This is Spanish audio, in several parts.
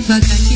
noche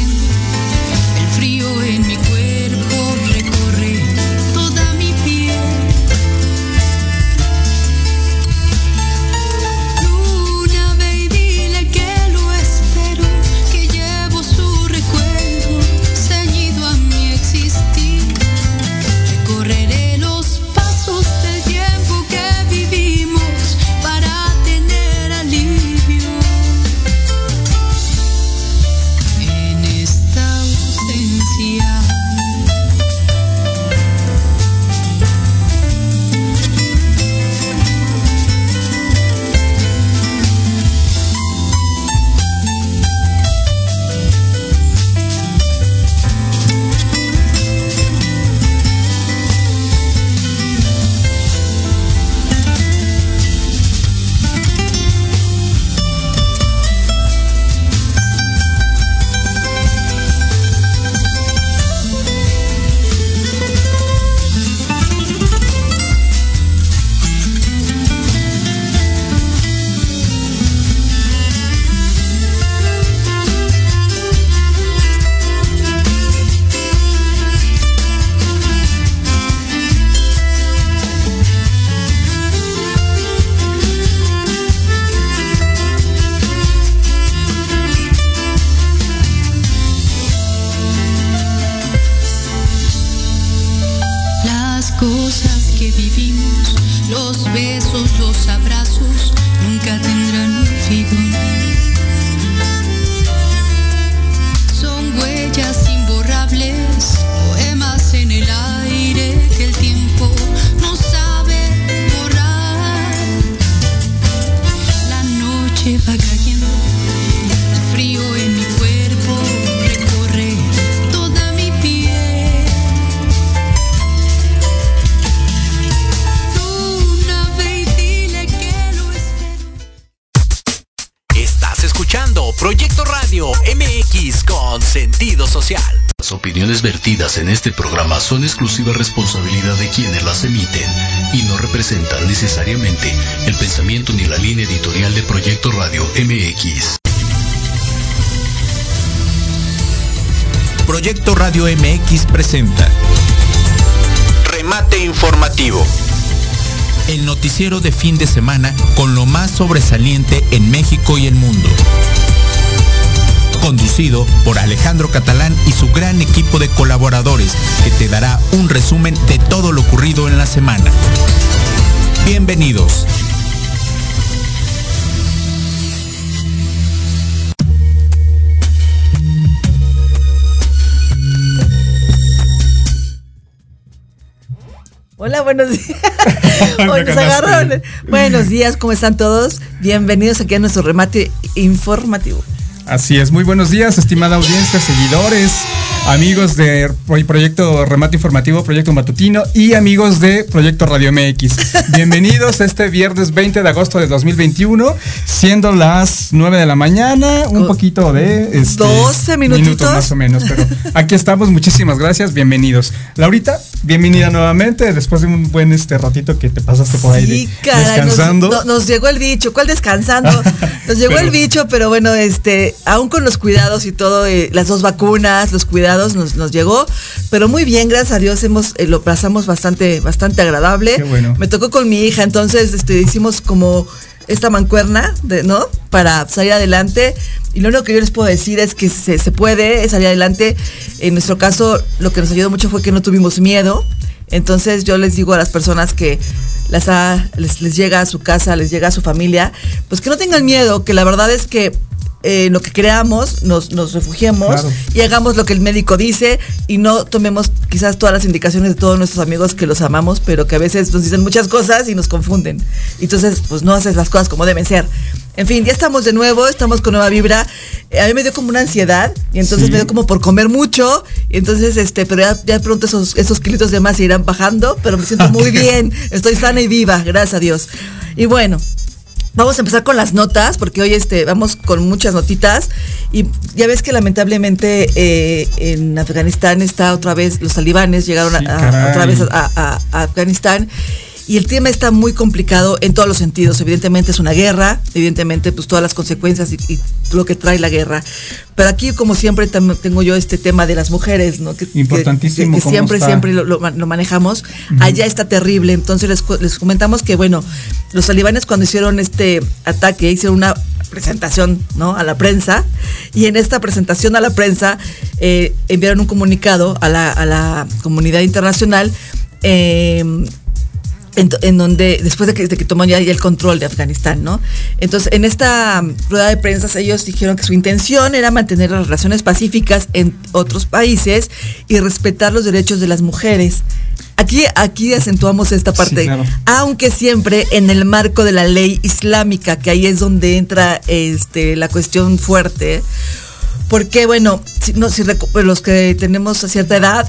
opiniones vertidas en este programa son exclusiva responsabilidad de quienes las emiten y no representan necesariamente el pensamiento ni la línea editorial de Proyecto Radio MX. Proyecto Radio MX presenta Remate Informativo. El noticiero de fin de semana con lo más sobresaliente en México y el mundo. Conducido por Alejandro Catalán y su gran equipo de colaboradores que te dará un resumen de todo lo ocurrido en la semana. Bienvenidos. Hola, buenos días. Hoy nos agarraron. Buenos días, ¿cómo están todos? Bienvenidos aquí a nuestro remate informativo. Así es, muy buenos días, estimada audiencia, seguidores, amigos de Pro- Proyecto Remate Informativo, Proyecto Matutino y amigos de Proyecto Radio MX. Bienvenidos este viernes 20 de agosto de 2021, siendo las 9 de la mañana, un Co- poquito de... Este, 12 minutitos. más o menos, pero aquí estamos, muchísimas gracias, bienvenidos. Laurita, bienvenida nuevamente, después de un buen este ratito que te pasaste por ahí Sí, de- caray, nos- descansando. no- Nos, llegó el bicho. ¿Cuál descansando? Nos llegó Pero- el bicho, pero bueno, este, aún con los cuidados y todo, eh, las dos vacunas, los cuidados nos, nos llegó, pero muy bien, gracias a Dios hemos eh, lo pasamos bastante, bastante agradable. Qué bueno. Me tocó con mi hija, entonces, este, hicimos como esta mancuerna, de, ¿no? Para salir adelante. Y lo único que yo les puedo decir es que se, se puede salir adelante. En nuestro caso, lo que nos ayudó mucho fue que no tuvimos miedo. Entonces yo les digo a las personas que las ha- les, les llega a su casa, les llega a su familia, pues que no tengan miedo, que la verdad es que eh, lo que creamos, nos, nos refugiemos Claro. y hagamos lo que el médico dice y no tomemos quizás todas las indicaciones de todos nuestros amigos que los amamos, pero que a veces nos dicen muchas cosas y nos confunden. Entonces, pues no haces las cosas como deben ser. En fin, ya estamos de nuevo, estamos con nueva vibra. Eh, a mí me dio como una ansiedad y entonces Sí. me dio como por comer mucho. Y entonces, este, pero ya, ya pronto esos, esos kilitos de más se irán bajando, pero me siento muy bien. Estoy sana y viva, gracias a Dios. Y bueno, Vamos a empezar con las notas, porque hoy este, vamos con muchas notitas. Y ya ves que lamentablemente eh, en Afganistán está otra vez, los talibanes llegaron Sí, a- otra vez a Afganistán. Y el tema está muy complicado en todos los sentidos. Evidentemente es una guerra, evidentemente pues todas las consecuencias y, y lo que trae la guerra. Pero aquí, como siempre, tengo yo este tema de las mujeres, ¿no? Que, Importantísimo, Que, que ¿cómo siempre, está? siempre lo, lo ma- lo manejamos. Allá está terrible. Entonces les, les comentamos que, bueno, los talibanes cuando hicieron este ataque, hicieron una presentación ¿no? a la prensa y en esta presentación a la prensa eh, enviaron un comunicado a la, a la comunidad internacional eh, en, en donde después de que, de que toman ya, ya el control de Afganistán, ¿no? Entonces, en esta rueda de prensa ellos dijeron que su intención era mantener las relaciones pacíficas en otros países y respetar los derechos de las mujeres. Aquí, aquí acentuamos esta Sí, parte, claro. aunque siempre en el marco de la ley islámica, que ahí es donde entra este, la cuestión fuerte. Porque, bueno, si, no, si recu- los que tenemos cierta edad,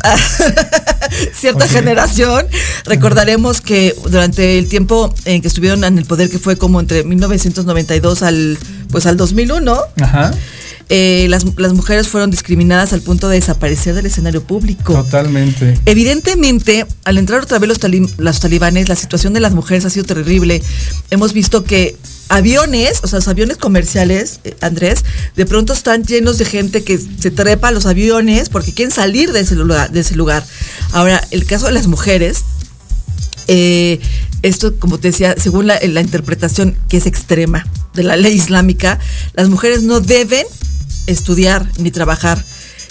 cierta Ok. generación, recordaremos que durante el tiempo en que estuvieron en el poder, que fue como entre 1992 al, pues al 2001, Ajá. eh, las, las mujeres fueron discriminadas al punto de desaparecer del escenario público. Totalmente. Evidentemente, al entrar otra vez los, tali- los talibanes, la situación de las mujeres ha sido terrible. Hemos visto que aviones, o sea, los aviones comerciales, eh, Andrés, de pronto están llenos de gente que se trepa a los aviones porque quieren salir de ese lugar. De ese lugar. Ahora, el caso de las mujeres, eh, esto, como te decía, según la, la interpretación que es extrema de la ley islámica, las mujeres no deben estudiar ni trabajar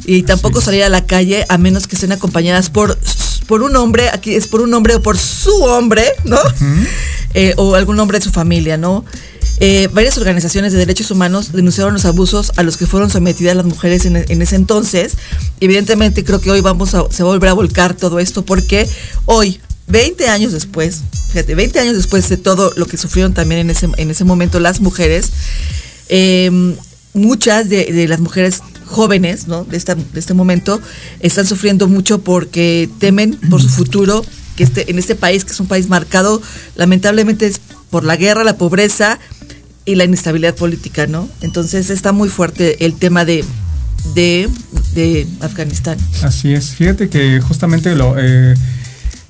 y tampoco salir a la calle a menos que estén acompañadas por, por un hombre, aquí es por un hombre o por su hombre, ¿no? Eh, o algún hombre de su familia, ¿no? Eh, varias organizaciones de derechos humanos denunciaron los abusos a los que fueron sometidas las mujeres en, en ese entonces. Evidentemente creo que hoy vamos a, se va a volver a volcar todo esto porque hoy, 20 años después, fíjate, 20 años después de todo lo que sufrieron también en ese, en ese momento las mujeres, eh, muchas de, de las mujeres jóvenes ¿no? de, esta- de este momento están sufriendo mucho porque temen por su futuro, que este, en este país, que es un país marcado lamentablemente por la guerra, la pobreza y la inestabilidad política, ¿no? Entonces está muy fuerte el tema de, de, de Afganistán. Así es. Fíjate que justamente lo eh,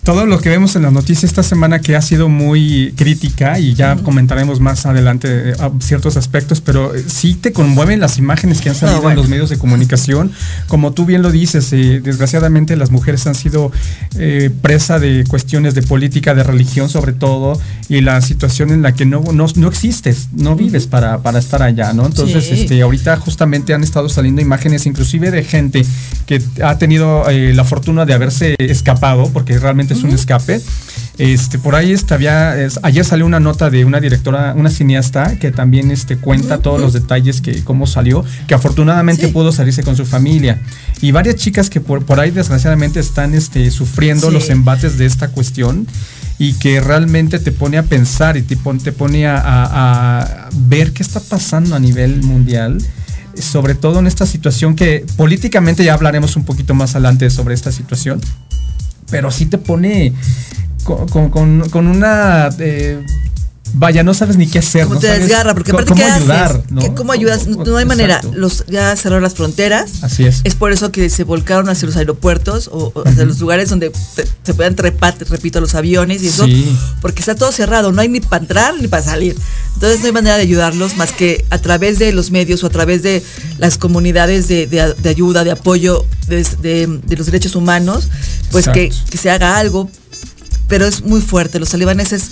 todo lo que vemos en las noticias esta semana que ha sido muy crítica y ya comentaremos más adelante eh, ciertos aspectos, pero eh, sí te conmueven las imágenes que han salido No, bueno. en los medios de comunicación. Como tú bien lo dices, eh, desgraciadamente las mujeres han sido eh, presa de cuestiones de política, de religión sobre todo, y la situación en la que no, no, no existes, no vives para, para estar allá, ¿no? Entonces, Sí. este, ahorita justamente han estado saliendo imágenes inclusive de gente que ha tenido eh, la fortuna de haberse escapado, porque realmente es un escape. Este, por ahí había, es- ayer salió una nota de una directora, una cineasta, que también este, cuenta todos los detalles que cómo salió, que afortunadamente Sí. pudo salirse con su familia. Y varias chicas que por, por ahí desgraciadamente están este, sufriendo Sí. los embates de esta cuestión y que realmente te pone a pensar y te pone, te pone a, a- a ver qué está pasando a nivel mundial, sobre todo en esta situación que políticamente ya hablaremos un poquito más adelante sobre esta situación, pero sí te pone con, con- con- una... eh, Vaya, no sabes ni qué hacer. Como no te sabes desgarra, porque aparte, cómo ¿qué ayudar, haces? ¿no? ¿Qué- ¿Cómo ayudas? No, hay manera. exacto. Los, ya cerraron las fronteras. Así es. Es por eso que se volcaron hacia los aeropuertos o, o hacia los lugares donde te- se puedan trepar, te repito, los aviones y eso. Sí. Porque está todo cerrado, no hay ni para entrar ni para salir. Entonces no hay manera de ayudarlos más que a través de los medios o a través de las comunidades de, de- de ayuda, de apoyo de- de los derechos humanos, pues que, que se haga algo. Pero es muy fuerte. Los talibaneses,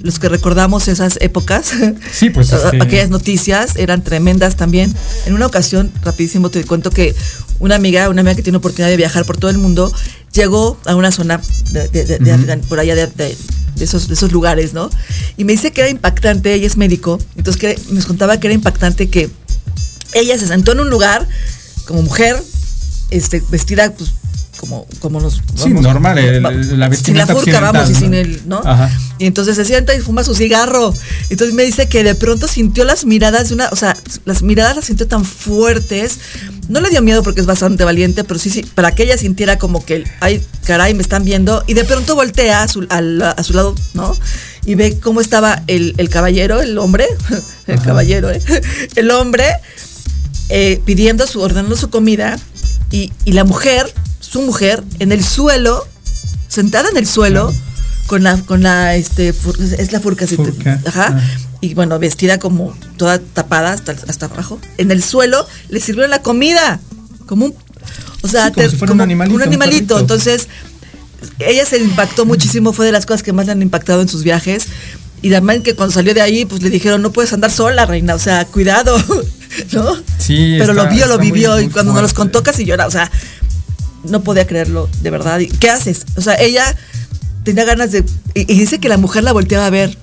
los que recordamos esas épocas, Sí, pues, este- aquellas noticias eran tremendas también. En una ocasión, rapidísimo te cuento que una amiga, una amiga que tiene oportunidad de viajar por todo el mundo, llegó a una zona de, de- de- de Ujú. Afgan- por allá de esos, de esos lugares, ¿no? Y me dice que era impactante, ella es médico, entonces que nos contaba que era impactante que ella se sentó en un lugar como mujer, este, vestida pues como, como nos Sí, normal, el- la sin la vestimenta furca, vamos, y sin el, ¿no? Ajá. Y entonces se sienta y fuma su cigarro. Entonces me dice que de pronto sintió las miradas de una, o sea, las miradas las sintió tan fuertes. No le dio miedo porque es bastante valiente, pero sí, sí, para que ella sintiera como que, ay, caray, me están viendo. Y de pronto voltea a su, al- a su lado, ¿no? Y ve cómo estaba el, el caballero, el hombre, el Ajá. caballero, ¿eh? El hombre eh, pidiendo su, ordenando su comida y, y la mujer, su mujer, en el suelo, sentada en el suelo, Claro. con la, con la, este, fur- es la furca, ajá, ah. y bueno, vestida como toda tapada hasta, hasta abajo. En el suelo le sirvieron la comida, como un, o sea, Sí, como si fuera un animalito, un. Entonces, ella se impactó muchísimo, fue de las cosas que más le han impactado en sus viajes. Y también que cuando salió de ahí, pues le dijeron, no puedes andar sola, reina, o sea, cuidado, ¿no? Sí, Pero está- lo vio, lo muy- vivió, y cuando nos los contó casi llora, o sea, no podía creerlo, de verdad. ¿Y ¿Qué haces? O sea, ella tenía ganas de... Y, y dice que la mujer la volteaba a ver.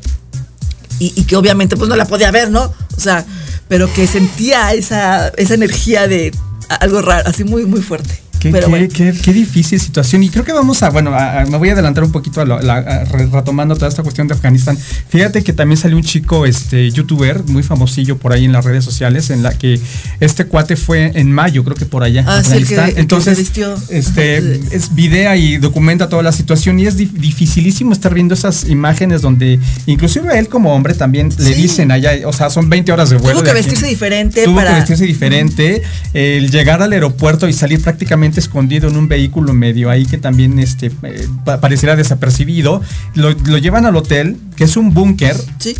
Y, y que obviamente pues no la podía ver, ¿no? O sea, pero que sentía esa, esa energía de algo raro, así muy, muy fuerte. Qué, pero qué- bueno. qué- qué difícil situación. Y creo que vamos a, bueno, a- a- me voy a adelantar un poquito a lo- la- a- retomando toda esta cuestión de Afganistán. Fíjate que también salió un chico, este, youtuber, muy famosillo por ahí en las redes sociales, en la que este cuate fue en mayo, creo que por allá. Ah, sí, el que- Afganistán. el que Entonces, este, es videa y documenta toda la situación y es di- dificilísimo estar viendo esas imágenes donde inclusive a él como hombre también le Sí. dicen allá, o sea, son 20 horas de vuelo. Tuvo que de vestirse diferente Tuvo para... que vestirse diferente, el llegar al aeropuerto y salir prácticamente escondido en un vehículo medio ahí que también este, eh, pa- pareciera desapercibido. Lo, lo llevan al hotel, que es un búnker, Sí.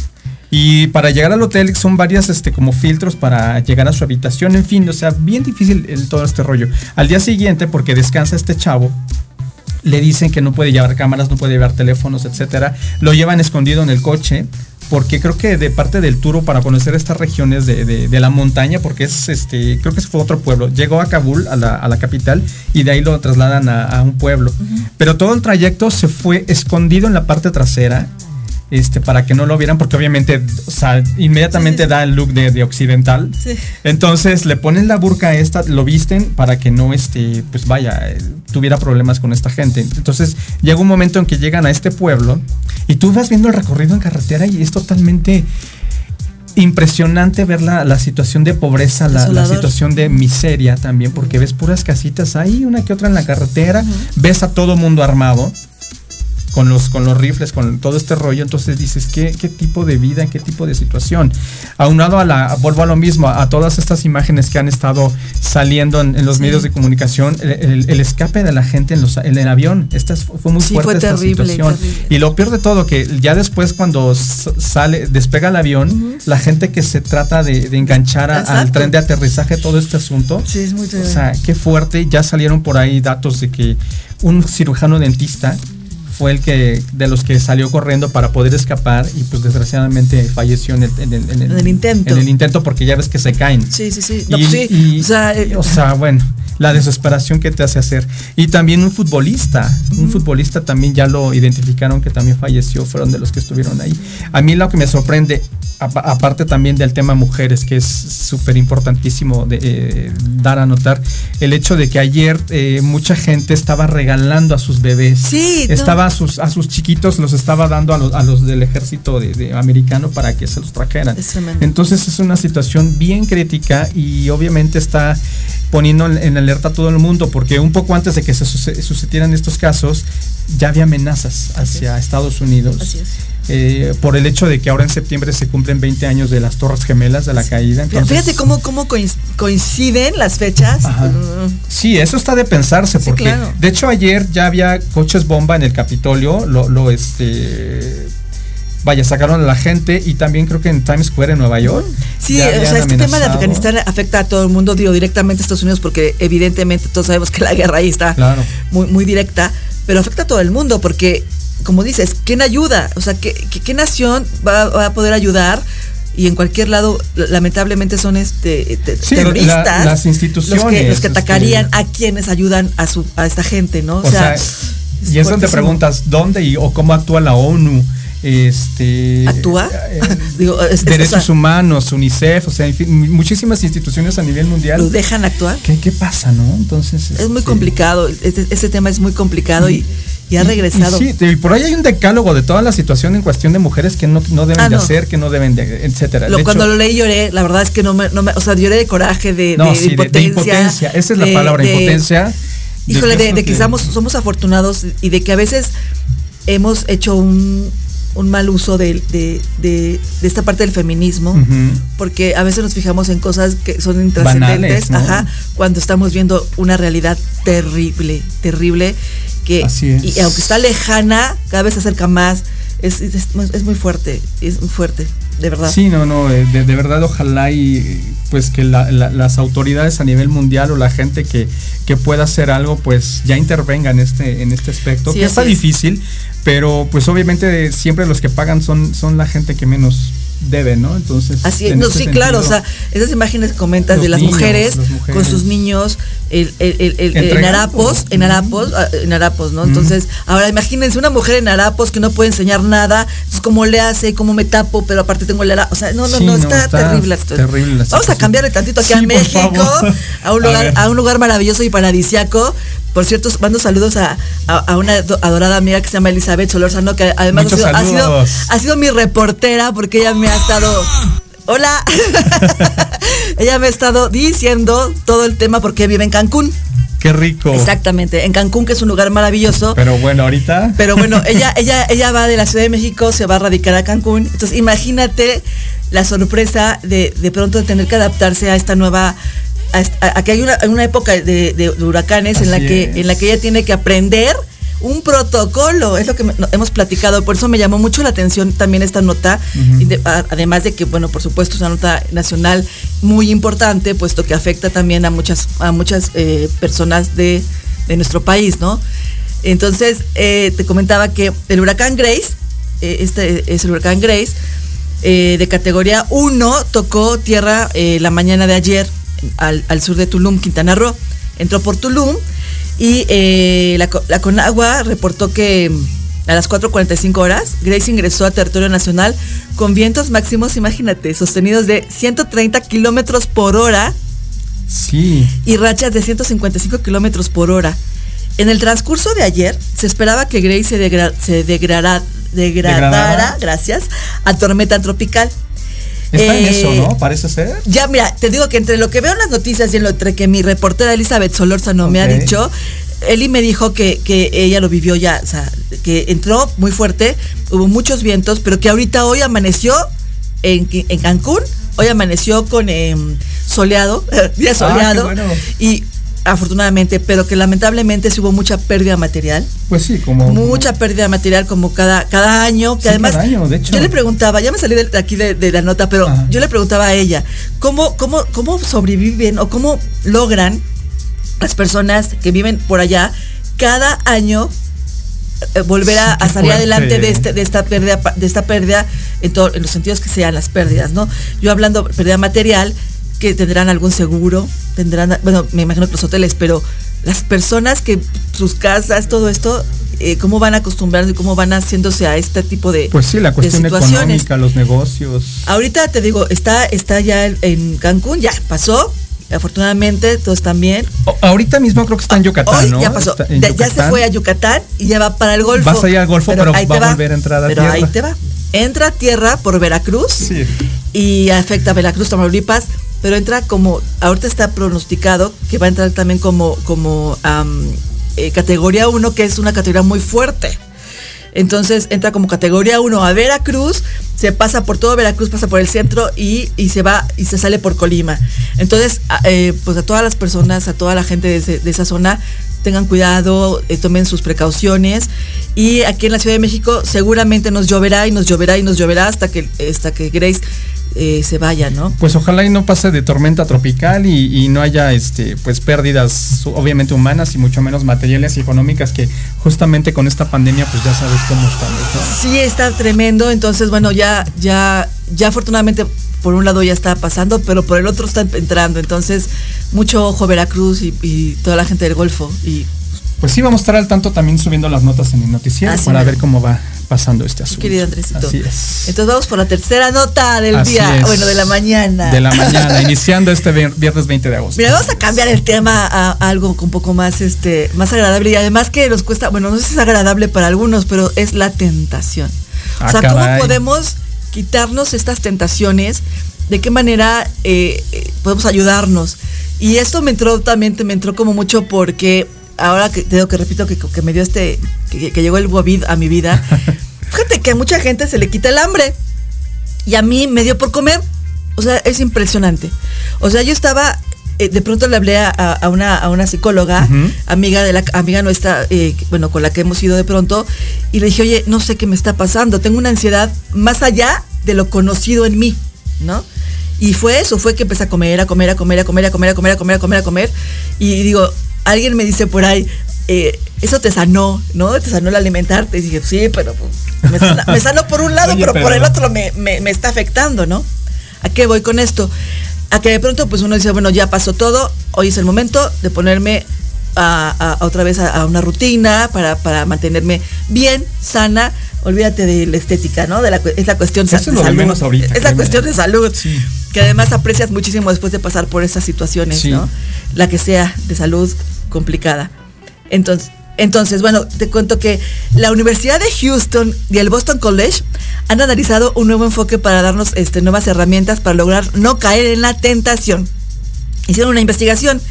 y para llegar al hotel son varias este, como filtros para llegar a su habitación, en fin, o sea, bien difícil el- todo este rollo. Al día siguiente, porque descansa este chavo, le dicen que no puede llevar cámaras, no puede llevar teléfonos, etcétera. Lo llevan escondido en el coche. Porque creo que de parte del tour para conocer estas regiones de, de- de la montaña, porque es este, creo que fue otro pueblo. Llegó a Kabul, a la, a la capital, y de ahí lo trasladan a, a un pueblo. Pero todo el trayecto se fue escondido en la parte trasera, este, para que no lo vieran, porque obviamente, o sea, inmediatamente Sí, sí, sí. da el look de, de occidental. Sí. Entonces le ponen la burka esta, lo visten para que no, este, pues vaya, eh, tuviera problemas con esta gente. Entonces llega un momento en que llegan a este pueblo y tú vas viendo el recorrido en carretera y es totalmente impresionante ver la, la situación de pobreza, la, situación de miseria también, porque ves puras casitas ahí, una que otra en la carretera, ves a todo mundo armado con los, con los rifles, con todo este rollo, entonces dices, ¿qué, qué tipo de vida, qué tipo de situación? Aunado a la, vuelvo a lo mismo, a, todas estas imágenes que han estado saliendo en, en los medios de comunicación, el, el- el escape de la gente en, los, en el avión, esta es- fue muy Sí, fuerte fue esta situación. terrible. Y lo peor de todo, que ya después cuando sale, despega el avión, la gente que se trata de, de enganchar a- al tren de aterrizaje, todo este asunto, Sí, es muy o sea, qué fuerte. Ya salieron por ahí datos de que un cirujano dentista fue el que de los que salió corriendo para poder escapar y pues desgraciadamente falleció en el, en el- en el- En el intento. En el intento porque ya ves que se caen. Sí, sí, sí. No, Y- pues sí. y- o sea, eh, o sea, bueno, la desesperación que te hace hacer. Y también un futbolista, un futbolista también ya lo identificaron que también falleció, fueron de los que estuvieron ahí. A mí lo que me sorprende, apa- aparte también del tema mujeres, que es súper importantísimo de eh, dar a notar, el hecho de que ayer eh, mucha gente estaba regalando a sus bebés. Sí. Estaba a sus, a sus chiquitos, los estaba dando a los, a los del ejército de, de americano para que se los trajeran. Es. Entonces es una situación bien crítica y obviamente está poniendo en, alerta a todo el mundo porque un poco antes de que se suce- sucedieran estos casos ya había amenazas hacia Estados Unidos. Así es. Eh, por el hecho de que ahora en septiembre se cumplen 20 años de las Torres Gemelas de la caída. Entonces, Fíjate cómo, cómo coinc- coinciden las fechas. Mm, Sí, eso está de pensarse, Sí, porque claro. de hecho ayer ya había coches bomba en el Capitolio, lo, lo este vaya, sacaron a la gente y también creo que en Times Square en Nueva York. Sí, o sea, este tema de. Afganistán afecta a todo el mundo, digo, directamente a Estados Unidos, porque evidentemente todos sabemos que la guerra ahí está Claro. muy, muy directa, pero afecta a todo el mundo, porque, como dices, ¿quién ayuda? O sea, ¿qué, qué, qué nación va, va a poder ayudar? Y en cualquier lado, lamentablemente, son este te- Sí, terroristas la- las instituciones, los que, los que este- atacarían a quienes ayudan a su a esta gente, ¿no? O sea, y es donde preguntas dónde y, o cómo actúa la ONU. Este, ¿Actúa? eh, Digo, es- es- derechos o sea, humanos, UNICEF, o sea, en fin, muchísimas instituciones a nivel mundial. ¿Los dejan actuar? ¿Qué, qué pasa, no? Entonces. Es muy este, complicado, este, este tema es muy complicado y, y ha regresado. y sí, y por ahí hay un decálogo de toda la situación en cuestión de mujeres que no, no deben Ah, de no. hacer, que no deben de, etcétera. Lo- De cuando hecho, lo leí lloré, la verdad es que no me, no me- o sea, lloré de coraje, de, no, de- sí, de- de, impotencia. impotencia. Esa es la palabra, impotencia. Híjole, de, que somos, somos afortunados y de que a veces hemos hecho un, un mal uso de, de- de- de esta parte del feminismo, porque a veces nos fijamos en cosas que son intrascendentes, Banales, ¿no? ajá, cuando estamos viendo una realidad terrible, terrible, que Así es. y aunque está lejana, cada vez se acerca más. Es, es, es muy fuerte, es muy fuerte, de verdad. Sí, no, no, eh, de, de verdad ojalá y pues que la- la- las autoridades a nivel mundial o la gente que, que pueda hacer algo pues ya intervenga en este, en este aspecto, Sí, que está es. difícil, pero pues obviamente siempre los que pagan son, son la gente que menos debe, ¿no? Entonces... Así es, en no, ese sí, claro, o sea, esas imágenes que comentas de las niños, mujeres, las mujeres. con sus niños el, el- el- el- en harapos, en harapos, ah, en harapos, ¿no? Entonces, ahora imagínense una mujer en harapos que no puede enseñar nada, entonces cómo le hace, cómo me tapo, pero aparte tengo el harapo, o sea, no, no, Sí, no, está, está terrible esto. terrible Vamos a cambiarle tantito aquí Sí, a México, a un lugar, a, un lugar maravilloso y paradisiaco. Por cierto, mando saludos a, a- a una do- adorada amiga que se llama Elizabeth Solórzano, que además ha sido, ha sido, saludos. ha sido mi reportera porque ella me ha estado. Hola. ella me ha estado diciendo todo el tema porque vive en Cancún. Qué rico. Exactamente, en Cancún, que es un lugar maravilloso. Pero bueno, ahorita... Pero bueno, ella, ella, ella va de la Ciudad de México, se va a radicar a Cancún. Entonces, imagínate la sorpresa de, de pronto tener que adaptarse a esta nueva. A, esta- a que hay una, una época de, de- de huracanes en la, que, es. en la que ella tiene que aprender un protocolo, es lo que hemos platicado, por eso me llamó mucho la atención también esta nota, de- a- además de que, bueno, por supuesto es una nota nacional muy importante, puesto que afecta también a muchas, a muchas eh, personas de, de nuestro país, ¿no? Entonces, eh, te comentaba que el huracán Grace, eh, este es el huracán Grace, de categoría 1, tocó tierra la mañana de ayer al, al sur de Tulum, Quintana Roo. Entró por Tulum y eh, la, co- la Conagua reportó que mm, a las 4.45 horas Grace ingresó a territorio nacional con vientos máximos, imagínate, sostenidos de 130 kilómetros por hora Sí. y rachas de 155 kilómetros por hora. En el transcurso de ayer se esperaba que Grace se, degra- se degradara, Degradara. gracias, a tormenta tropical. Está en Eh, eso, ¿no? Parece ser. Ya, mira, te digo que entre lo que veo en las noticias y en lo entre que mi reportera Elizabeth Solórzano me ha dicho, Eli me dijo que, que ella lo vivió ya, o sea, que entró muy fuerte, hubo muchos vientos, pero que ahorita hoy amaneció en, en Cancún, hoy amaneció con em, soleado, día Ah, soleado, qué bueno. y afortunadamente, pero que lamentablemente sí hubo mucha pérdida material Pues sí, como. mucha pérdida material como cada, cada año, que Sí, además cada año, de hecho. yo le preguntaba, ya me salí de, aquí de, de la nota, pero Ajá. yo le preguntaba a ella, ¿cómo, cómo, ¿cómo sobreviven o cómo logran las personas que viven por allá cada año eh, volver a, salir adelante de este de esta pérdida de esta pérdida en, todo- en los sentidos que sean las pérdidas no yo hablando pérdida material que tendrán algún seguro tendrán bueno me imagino que los hoteles pero las personas que sus casas todo esto eh, cómo van acostumbrando y cómo van haciéndose a este tipo de Pues sí, la cuestión económica, los negocios. Ahorita te digo, está, está ya en- Cancún, ya pasó. Afortunadamente, todos están bien. O- ahorita mismo creo que está en Yucatán, Hoy ¿no? ya pasó. Ya, se fue a Yucatán y ya va para el Golfo. Vas a ir al Golfo, pero ahí va te a volver a entrar a Pero tierra. ahí te va. Entra a tierra por Veracruz Sí. y afecta a Veracruz, Tamaulipas, pero entra como, ahorita está pronosticado que va a entrar también como, como eh, categoría 1, que es una categoría muy fuerte. Entonces entra como categoría 1 a Veracruz, se pasa por todo Veracruz, pasa por el centro y, y se va y se sale por Colima. Entonces, eh, pues a todas las personas, a toda la gente de esa zona, tengan cuidado, eh, tomen sus precauciones. Y aquí en la Ciudad de México seguramente nos lloverá y nos lloverá y nos lloverá hasta que, hasta que Grace eh, se vaya, ¿no? Pues ojalá y no pase de tormenta tropical y, y no haya este pues pérdidas obviamente humanas y mucho menos materiales y económicas que justamente con esta pandemia pues ya sabes cómo. ¿no? Sí, está tremendo. Entonces, bueno, ya, ya, ya afortunadamente por un lado ya está pasando, pero por el otro está entrando. Entonces, mucho ojo Veracruz y, y toda la gente del Golfo. Y Pues sí, vamos a estar al tanto también subiendo las notas en el noticiero Así para ver cómo va pasando este asunto. querido Andresito. Así es. Entonces vamos por la tercera nota del Así día, es. bueno, de la mañana. De la mañana, iniciando este vier- viernes 20 de agosto. Mira, vamos a cambiar el tema a, a algo un poco más, este, más agradable y además que nos cuesta, bueno, no sé si es agradable para algunos, pero es la tentación. Ah, o sea, ¿cómo podemos quitarnos estas tentaciones? ¿De qué manera eh, eh, podemos ayudarnos? Y esto me entró también, me entró como mucho porque ahora que te digo que repito que, que me dio este, que, que llegó el COVID a mi vida, fíjate que a mucha gente se le quita el hambre. Y a mí me dio por comer. O sea, es impresionante. O sea, yo estaba, eh, de pronto le hablé a, a una, a una psicóloga, amiga de la amiga nuestra, eh, bueno, con la que hemos ido de pronto, y le dije, oye, no sé qué me está pasando, tengo una ansiedad más allá de lo conocido en mí, ¿no? Y fue eso, fue que empecé a comer, a comer, a comer, a comer, a comer, a comer, a comer, a comer, a comer. Y digo, alguien me dice por ahí, eh, eso te sanó, ¿no? Te sanó el alimentarte. Y dije, sí, pero pues, me, sana- me sanó por un lado, Oye, pero, por el otro me, me- me está afectando, ¿no? ¿A qué voy con esto? A que de pronto pues uno dice, bueno, ya pasó todo, hoy es el momento de ponerme a, otra vez a, a una rutina para, para mantenerme bien, sana. Olvídate de la estética, ¿no? De la, es la cuestión Eso es de lo de salud. menos ahorita, es la cuestión de salud. Sí. Que además aprecias muchísimo después de pasar por esas situaciones, Sí. ¿no? La que sea de salud complicada. Entonces, entonces, bueno, te cuento que la Universidad de Houston y el Boston College han analizado un nuevo enfoque para darnos este, nuevas herramientas para lograr no caer en la tentación. Hicieron una investigación.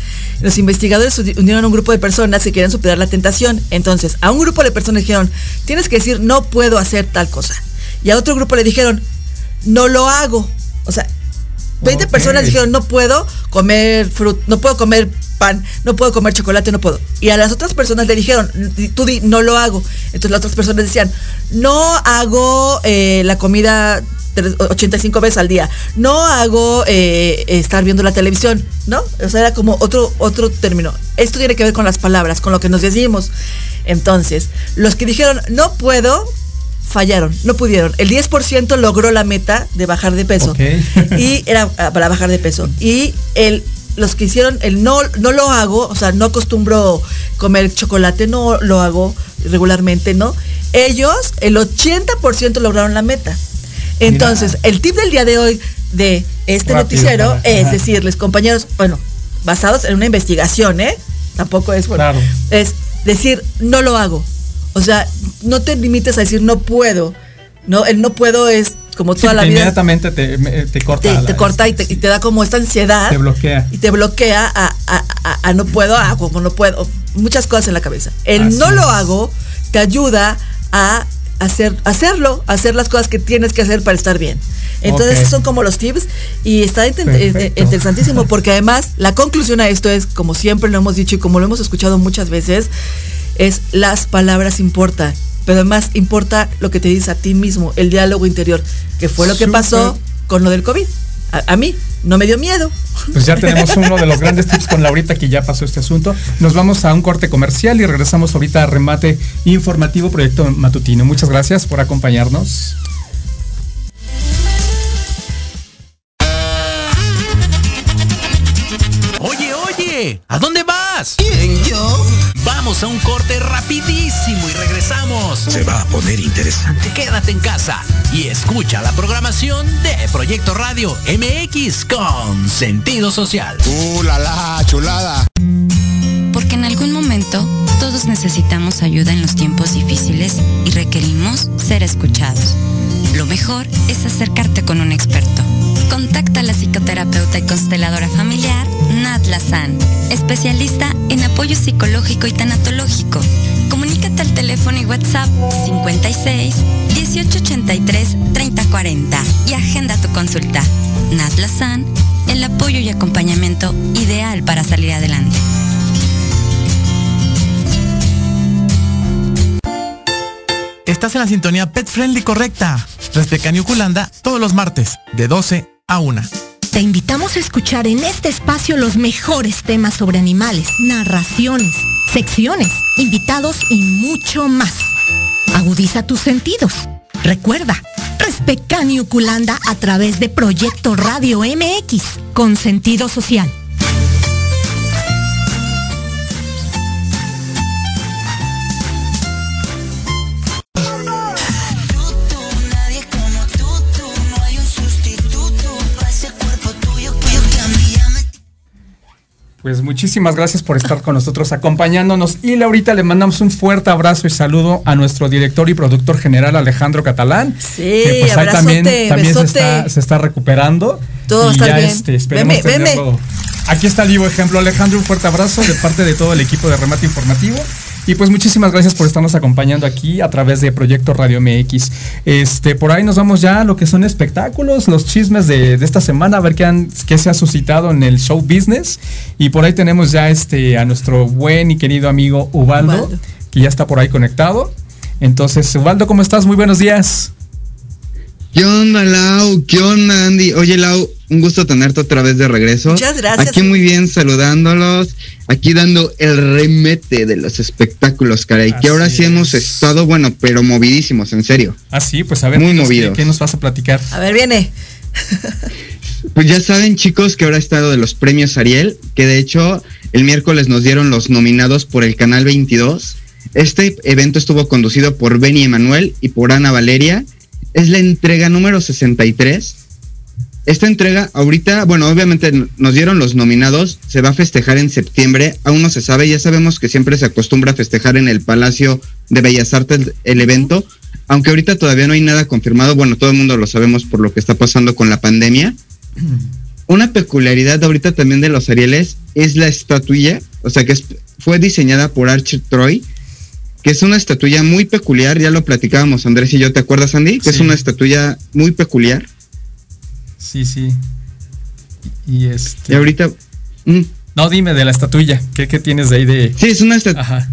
Los investigadores uni- unieron a un grupo de personas que querían superar la tentación. Entonces, a un grupo de personas dijeron, tienes que decir, no puedo hacer tal cosa. Y a otro grupo le dijeron, no lo hago. O sea, 20 Ok. personas dijeron, no puedo comer fruta, no puedo comer pan, no puedo comer chocolate, no puedo. Y a las otras personas le dijeron, tú di, no lo hago. Entonces las otras personas decían, no hago eh, la comida tres- 85 veces al día, no hago eh, estar viendo la televisión, ¿no? O sea, era como otro, otro término. Esto tiene que ver con las palabras, con lo que nos decimos. Entonces, los que dijeron, no puedo, fallaron, no pudieron. El 10% logró la meta de bajar de peso. Y era ah, para bajar de peso. Y el, los que hicieron el no, no lo hago, o sea, no acostumbro comer chocolate, no lo hago regularmente, ¿no? Ellos, el 80% lograron la meta. Entonces, Mira. el tip del día de hoy de este Rápido, noticiero para- es ajá. decirles, compañeros, bueno, basados en una investigación, ¿eh? Tampoco es bueno. Claro. Es decir, no lo hago. O sea, no te limites a decir no puedo. No, el no puedo es como Sí, toda la que vida inmediatamente te, te corta. te, la- te corta y te, y te da como esta ansiedad. Te bloquea. Y te bloquea a, a- a- a no puedo, a como no puedo. Muchas cosas en la cabeza. El Así no lo hago te ayuda a hacer, hacerlo, a hacer las cosas que tienes que hacer para estar bien. Entonces, Ok. son como los tips y está Perfecto. eh, interesantísimo porque además la conclusión a esto es, como siempre lo hemos dicho y como lo hemos escuchado muchas veces, es las palabras importan. Pero además importa lo que te dices a ti mismo, el diálogo interior, que fue lo que pasó con lo del COVID. A, a mí no me dio miedo. Pues ya tenemos uno de los grandes tips con Laurita que ya pasó este asunto. Nos vamos a un corte comercial y regresamos ahorita a remate informativo proyecto matutino. Muchas gracias por acompañarnos. ¿A dónde vas? ¿Quién, yo? Vamos a un corte rapidísimo y regresamos. Se va a poner interesante. Quédate en casa y escucha la programación de Proyecto Radio MX con sentido social. ¡Uh, la, la, chulada! Porque en algún momento todos necesitamos ayuda en los tiempos difícilis y requerimos ser escuchados. Lo mejor es acercarte con un experto. Contacta a la psicoterapeuta y consteladora familiar Nat Lazan, especialista en apoyo psicológico y tanatológico. Comunícate al teléfono y WhatsApp 56 1883 3040 y agenda tu consulta. Nat Lazan, el apoyo y acompañamiento ideal para salir adelante. Estás en la sintonía Pet Friendly correcta. Uculanda todos los martes, de 12 a 1. Te invitamos a escuchar en este espacio los mejores temas sobre animales, narraciones, secciones, invitados y mucho más. Agudiza tus sentidos. Recuerda, Uculanda a través de Proyecto Radio MX con sentido social. Pues muchísimas gracias por estar con nosotros acompañándonos. Y Laurita le mandamos un fuerte abrazo y saludo a nuestro director y productor general Alejandro Catalán. Sí, que pues ahí también, también se, está, se está recuperando. Todo ya bien. este, esperemos Veme. Aquí está el vivo ejemplo. Alejandro, un fuerte abrazo de parte de todo el equipo de Remate Informativo. Y pues muchísimas gracias por estarnos acompañando aquí a través de Proyecto Radio MX. Este, por ahí nos vamos ya a lo que son espectáculos, los chismes de, de esta semana, a ver qué, han- qué se ha suscitado en el show business. Y por ahí tenemos ya este a nuestro buen y querido amigo Ubaldo, Ubaldo. que ya está por ahí conectado. Entonces, Ubaldo, ¿cómo estás? Muy buenos días. ¿Qué onda, Lau? ¿Qué onda, Andy? Oye, Lau, un gusto tenerte otra vez de regreso. Muchas gracias. Aquí muy bien, saludándolos. Aquí dando el remete de los espectáculos, caray. Así que ahora sí es. hemos estado, bueno, pero movidísimos, en serio. Ah, sí, pues a ver, Muy dinos, ¿qué- movidos. ¿qué, nos vas a platicar? A ver, viene. Pues ya saben, chicos, que ahora ha estado de los premios Ariel, que de hecho el miércoles nos dieron los nominados por el Canal 22. Este evento estuvo conducido por Benny Emanuel y por Ana Valeria. Es la entrega número 63. Esta entrega, ahorita, bueno, obviamente nos dieron los nominados, se va a festejar en septiembre, aún no se sabe, ya sabemos que siempre se acostumbra a festejar en el Palacio de Bellas Artes el evento, aunque ahorita todavía no hay nada confirmado, bueno, todo el mundo lo sabemos por lo que está pasando con la pandemia. Una peculiaridad ahorita también de los Arieles es la estatuilla, o sea que es- fue diseñada por Archer Troy, que es una estatuilla muy peculiar, ya lo platicábamos Andrés y yo, ¿te acuerdas Andy? Que es una estatuilla muy peculiar. Sí, sí. Y este. Y ahorita... mm, No, dime de la estatuilla. ¿Qué, qué tienes de ahí de.? sí, es una estatuilla...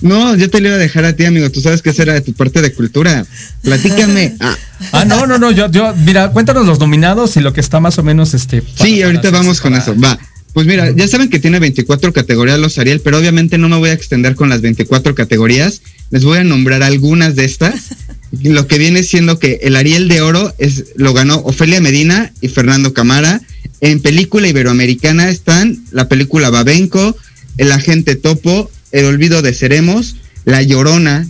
No, yo te lo iba a dejar a ti, amigo, tú sabes que esa era de tu parte de cultura. Platícame. Ah, Ah, no, no, no. Yo, yo, mira, cuéntanos los nominados y lo que está más o menos este. para- sí, ahorita vamos con para- eso. Va. Pues mira, ya saben que tiene 24 categorías los Ariel, pero obviamente no me voy a extender con las 24 categorías. Les voy a nombrar algunas de estas. Lo que viene siendo que el Ariel de Oro es lo ganó Ofelia Medina y Fernando Camara. En película iberoamericana están la película Babenco, El Agente Topo, El Olvido de Seremos, La Llorona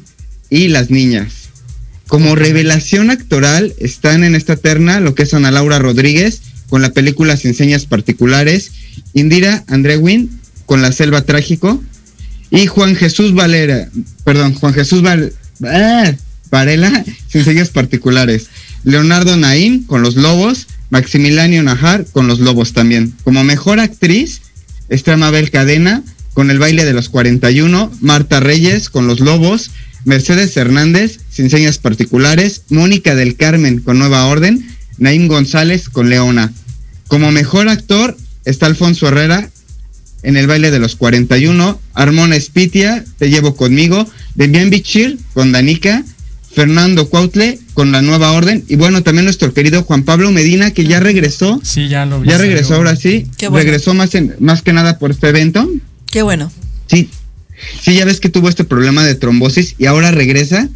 y Las Niñas. Como revelación actoral están en esta terna lo que es Ana Laura Rodríguez con la película Sin Señas Particulares, Indira Andrewin con La Selva Trágico y Juan Jesús Valera, perdón, Juan Jesús Val- ah, Varela Sin Señas Particulares, Leonardo Naín con Los Lobos, Maximiliano Najar con Los Lobos también. Como mejor actriz está Mabel Cadena con El baile de los 41, Marta Reyes con Los Lobos, Mercedes Hernández sin señas particulares, Mónica del Carmen con Nueva Orden, Naim González con Leona. Como mejor actor está Alfonso Herrera en El baile de los 41, Armona Espitia, Te llevo conmigo, Demian Bichir con Danica, Fernando Cuautle con La Nueva Orden y bueno, también nuestro querido Juan Pablo Medina que ya regresó Sí, ya lo vi. ya salió. regresó ahora sí. Qué bueno. Regresó más, en- más que nada por este evento. Qué bueno. Sí. Sí, ya ves que tuvo este problema de trombosis y ahora regresa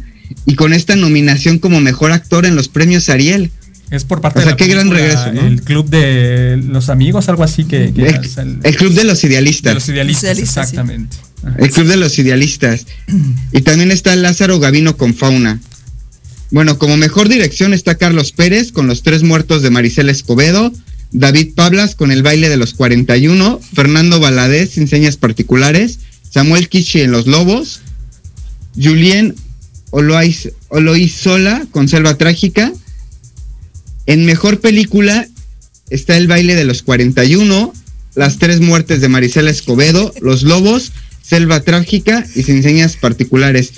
y con esta nominación como mejor actor en los premios Ariel. Es por parte O sea, de la qué gran regreso, ¿no? El club de los amigos, algo así que. que El, es el- el club de los de idealistas. los idealistas, Idealistas, sí. exactamente. El club de los idealistas. Y también está Lázaro Gavino con Fauna. Bueno, como mejor dirección está Carlos Pérez con Los Tres Muertos de Maricela Escobedo, David Pablas con El Baile de los 41, Fernando Valadez sin señas particulares, Samuel Kishi en Los Lobos, Julien Oloiz- Oloizola con Selva Trágica. En mejor película está El Baile de los 41, Las Tres Muertes de Maricela Escobedo, Los Lobos, Selva Trágica y Sin Señas Particulares.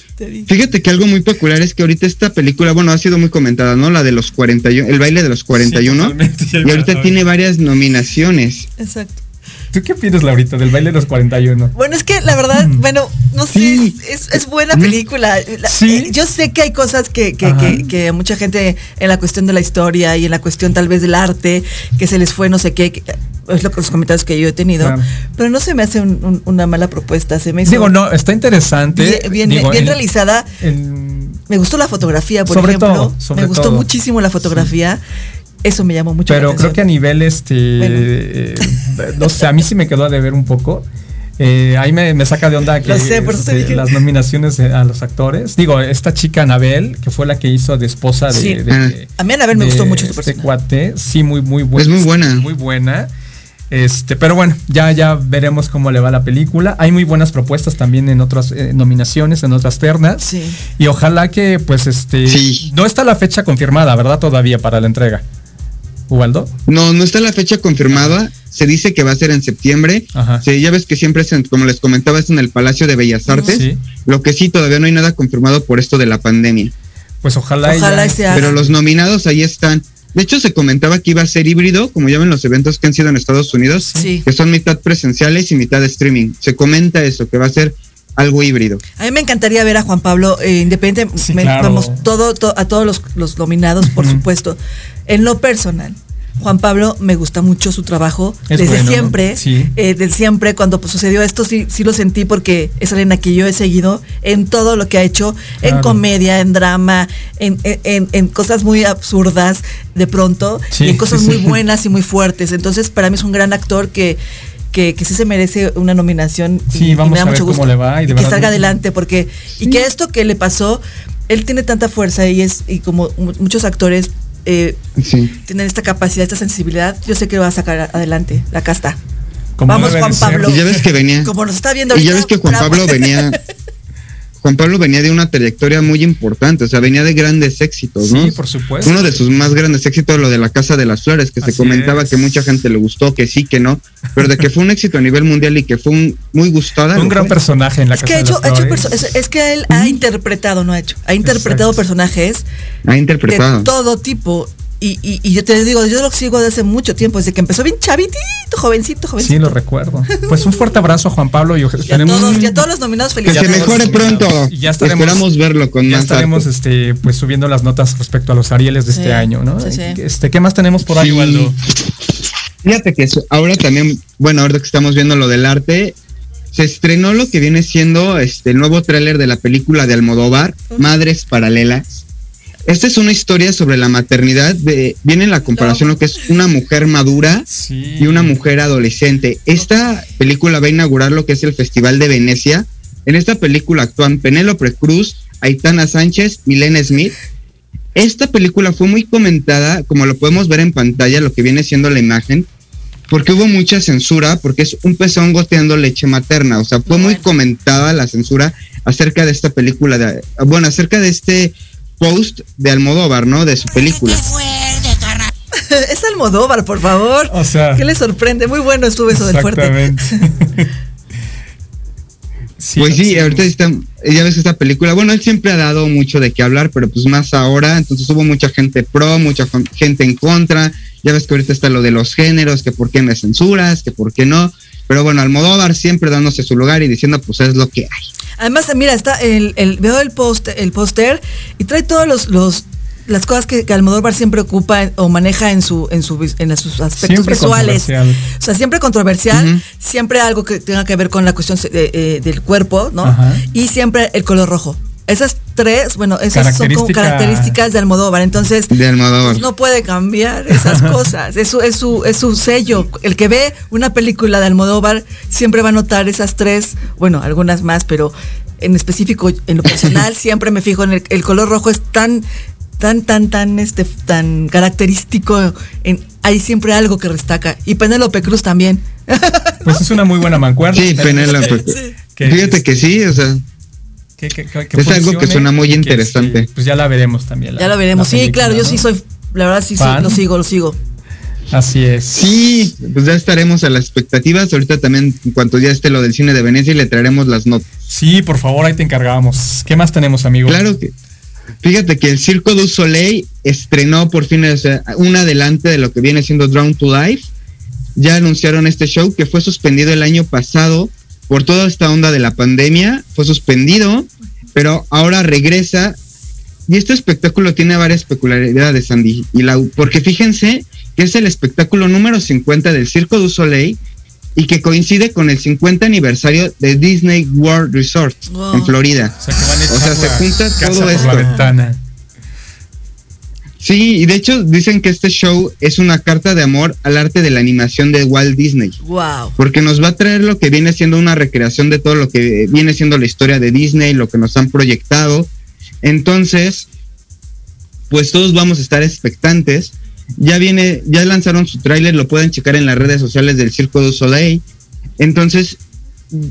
Fíjate que algo muy peculiar es que ahorita esta película, bueno, ha sido muy comentada, ¿no? La de los 41, El Baile de los 41. totalmente, ya y ahorita tiene varias nominaciones. Exacto. ¿Tú qué opinas, Laurita, del baile de los 41? Bueno, es que la verdad, bueno, no sé, es, es buena Mm. película. La- Sí. eh, Yo sé que hay cosas que, que, que, que mucha gente en la cuestión de la historia y en la cuestión tal vez del arte, que se les fue no sé qué, es lo que los comentarios que yo he tenido, Claro. pero no se me hace un- un- una mala propuesta, se me hizo Digo, no, está interesante. bien, bien- Digo, bien en- realizada. Me gustó la fotografía, por Sobre ejemplo. todo, sobre me gustó todo. muchísimo la fotografía. Eso me llamó mucho la pero atención. creo que a nivel, este, Bueno. eh, no sé, a mí sí me quedó a deber un poco. Eh, ahí me, me saca de onda que sé, este, las nominaciones de- a los actores. Digo, esta chica Anabel, que fue la que hizo de esposa de. Sí. de- Ah. de- A mí Anabel me gustó mucho su este cuate. Sí, muy, muy buena. Es muy buena. Muy buena. Este, pero bueno, ya, ya veremos cómo le va la película. Hay muy buenas propuestas también en otras eh, nominaciones, en otras ternas. Sí. Y ojalá que, pues, este. Sí. No está la fecha confirmada, ¿verdad? Todavía para la entrega. ¿Ubaldo? No, no está la fecha confirmada. se dice que va a ser en septiembre. Ajá. Sí, ya ves que siempre, es en- como les comentaba, es en el Palacio de Bellas Artes. Sí. Lo que sí, todavía no hay nada confirmado por esto de la pandemia. Pues ojalá, Ojalá ya- y se haga. Pero los nominados ahí están. De hecho, se comentaba que iba a ser híbrido, como ya ven los eventos que han sido en Estados Unidos, Sí. que son mitad presenciales y mitad streaming. Se comenta eso, que va a ser algo híbrido. A mí me encantaría ver a Juan Pablo eh, independiente, Sí, me- claro. vamos, todo, to- a todos los, los nominados, por supuesto. En lo personal, Juan Pablo me gusta mucho su trabajo Es desde bueno, siempre, sí. eh, desde siempre cuando pues, sucedió esto sí, sí lo sentí porque es alguien a quien yo he seguido en todo lo que ha hecho, en comedia, en drama, en, en- en- en cosas muy absurdas de pronto Sí, y en cosas sí, muy sí. buenas y muy fuertes. Entonces para mí es un gran actor que que, que sí se merece una nominación y- Sí, y, vamos me da a ver mucho cómo le va y de que salga adelante porque y que esto que le pasó él tiene tanta fuerza y es y como mu- muchos actores eh, Sí. tienen esta capacidad esta sensibilidad yo sé que lo va a sacar adelante está como Vamos, Juan. Pablo. Y ya ves que venía. como nos está viendo Y ya ahorita, ves que Juan bravo. Pablo venía. Juan Pablo venía de una trayectoria muy importante, o sea, venía de grandes éxitos, ¿no? Sí, por supuesto. Uno de sus más grandes éxitos, lo de la Casa de las Flores, que Así se comentaba es. que mucha gente le gustó, que sí, que no, pero de que fue un éxito a nivel mundial y que fue un, muy gustada. un gran fue. personaje en la es que casa ha de hecho, las ha hecho Flores. perso- es, es que él ha interpretado no ha hecho ha interpretado Exacto. personajes Ha de interpretado. todo tipo y, y, y yo te digo, yo lo sigo desde hace mucho tiempo, desde que empezó bien chavitito, jovencito, jovencito. Sí, lo recuerdo. Pues un fuerte abrazo a Juan Pablo y Y a, todos, y a todos los nominados Que felicidades. se mejore pronto. ya estaremos- Esperamos verlo con ya más estaremos este pues subiendo las notas respecto a los Arieles de Sí, este año, ¿no? sí, sí. Este, ¿qué más tenemos por ahí, Sí. Waldo? Fíjate que ahora también, bueno, ahora que estamos viendo lo del arte, se estrenó lo que viene siendo este el nuevo tráiler de la película de Almodóvar, Madres Paralelas. Esta es una historia sobre la maternidad, de, viene en la comparación lo que es una mujer madura Sí. y una mujer adolescente. Esta película va a inaugurar lo que es el Festival de Venecia. En esta película actúan Penélope Cruz, Aitana Sánchez, Milena Smith. Esta película fue muy comentada, como lo podemos ver en pantalla, lo que viene siendo la imagen, porque hubo mucha censura, porque es un pezón goteando leche materna. O sea, fue muy Bueno. comentada la censura acerca de esta película, de, bueno, acerca de este post de Almodóvar, ¿no? De su película. es Almodóvar, por favor. O sea, ¿Qué le sorprende? Muy bueno estuvo eso del fuerte. Exactamente. Sí, pues sí, sí. ahorita está, ya ves que esta película, bueno, él siempre ha dado mucho de qué hablar, pero pues más ahora, entonces hubo mucha gente pro, mucha gente en contra, ya ves que ahorita está lo de los géneros, que por qué me censuras, que por qué no, pero bueno, Almodóvar siempre dándose su lugar y diciendo pues es lo que hay. Además, mira, está el, el veo el post, el póster y trae todos los, los las cosas que, que Almodóvar siempre ocupa o maneja en su en su en sus aspectos Siempre visuales. O sea, siempre controversial, siempre algo que tenga que ver con la cuestión de- eh, del cuerpo, ¿no? Ajá. Y siempre el color rojo. Esas tres, bueno, esas son como Característica- características de Almodóvar. Entonces, De Almodóvar. pues no puede cambiar esas cosas. Es su, es su, es su sello. El que ve una película de Almodóvar siempre va a notar esas tres, bueno, algunas más, pero en específico, en lo personal, siempre me fijo en el, el color rojo es tan, tan, tan, tan, este, tan característico. En, hay siempre algo que destaca. Y Penélope Cruz también. Pues es una muy buena mancuerna. Sí, Penélope. Sí. Fíjate que sí, o sea, que- que- que- que Es algo que suena muy interesante. este, pues ya la veremos también. la- Ya lo veremos. la Sí, claro, yo sí soy, la verdad sí, ¿Fan? lo sigo, lo sigo. Así es. sí, pues ya estaremos a las expectativas, ahorita también en cuanto ya esté lo del cine de Venecia y le traeremos las notas. Sí, por favor, ahí te encargábamos. ¿Qué más tenemos, amigo? Claro que. Fíjate que el Circo du Soleil estrenó por fin o sea, un adelante de lo que viene siendo Drown to Life. Ya anunciaron este show que fue suspendido el año pasado por toda esta onda de la pandemia. Fue suspendido, pero ahora regresa. Y este espectáculo tiene varias peculiaridades, Andy. Y la, porque fíjense que es el espectáculo número 50 del Circo du Soleil y que coincide con el 50 aniversario de Disney World Resort Wow. en Florida. O sea, que van a O sea, se junta todo esto. Sí, y de hecho dicen que este show es una carta de amor al arte de la animación de Walt Disney, Wow. porque nos va a traer lo que viene siendo una recreación de todo lo que viene siendo la historia de Disney, lo que nos han proyectado. Entonces, pues todos vamos a estar expectantes. Ya viene, ya lanzaron su tráiler, lo pueden checar en las redes sociales del Circo du Soleil. Entonces,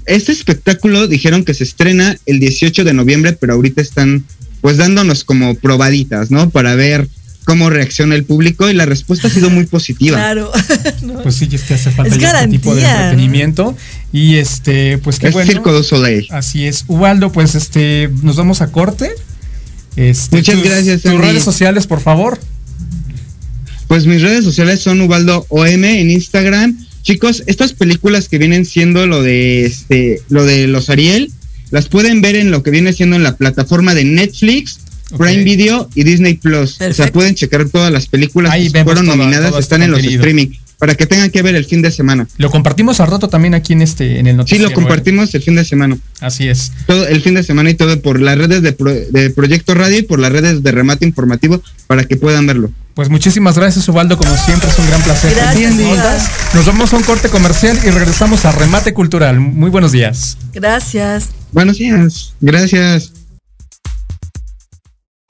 este espectáculo dijeron que se estrena el 18 de noviembre, pero ahorita están pues dándonos como probaditas, ¿no? Para ver cómo reacciona el público y la respuesta ha sido muy positiva. Claro. Pues sí, es que hace falta Es ya este tipo de entretenimiento. Y este, pues qué Es bueno. Circo du Soleil. Así es. Ubaldo, pues este, nos vamos a corte. Este, Muchas tus- gracias, Tus Andy. redes sociales, por favor. Pues mis redes sociales son Ubaldo OM en Instagram. Chicos, estas películas que vienen siendo lo de este, lo de los Ariel, las pueden ver en lo que viene siendo en la plataforma de Netflix, Prime Video y Disney Plus. O sea, pueden checar todas las películas Ahí que fueron todo- nominadas, todo este están en los streaming, para que tengan que ver el fin de semana. Lo compartimos al rato también aquí en este, en el Sí, noticiero. lo compartimos el fin de semana. Así es. Todo el fin de semana y todo por las redes de, Pro- de Proyecto Radio y por las redes de remate informativo para que puedan verlo. Pues muchísimas gracias, Ubaldo. Como siempre, es un gran placer. Gracias. Nos vamos a un corte comercial y regresamos a Remate Cultural. Muy buenos días. Gracias. Buenos días. Gracias.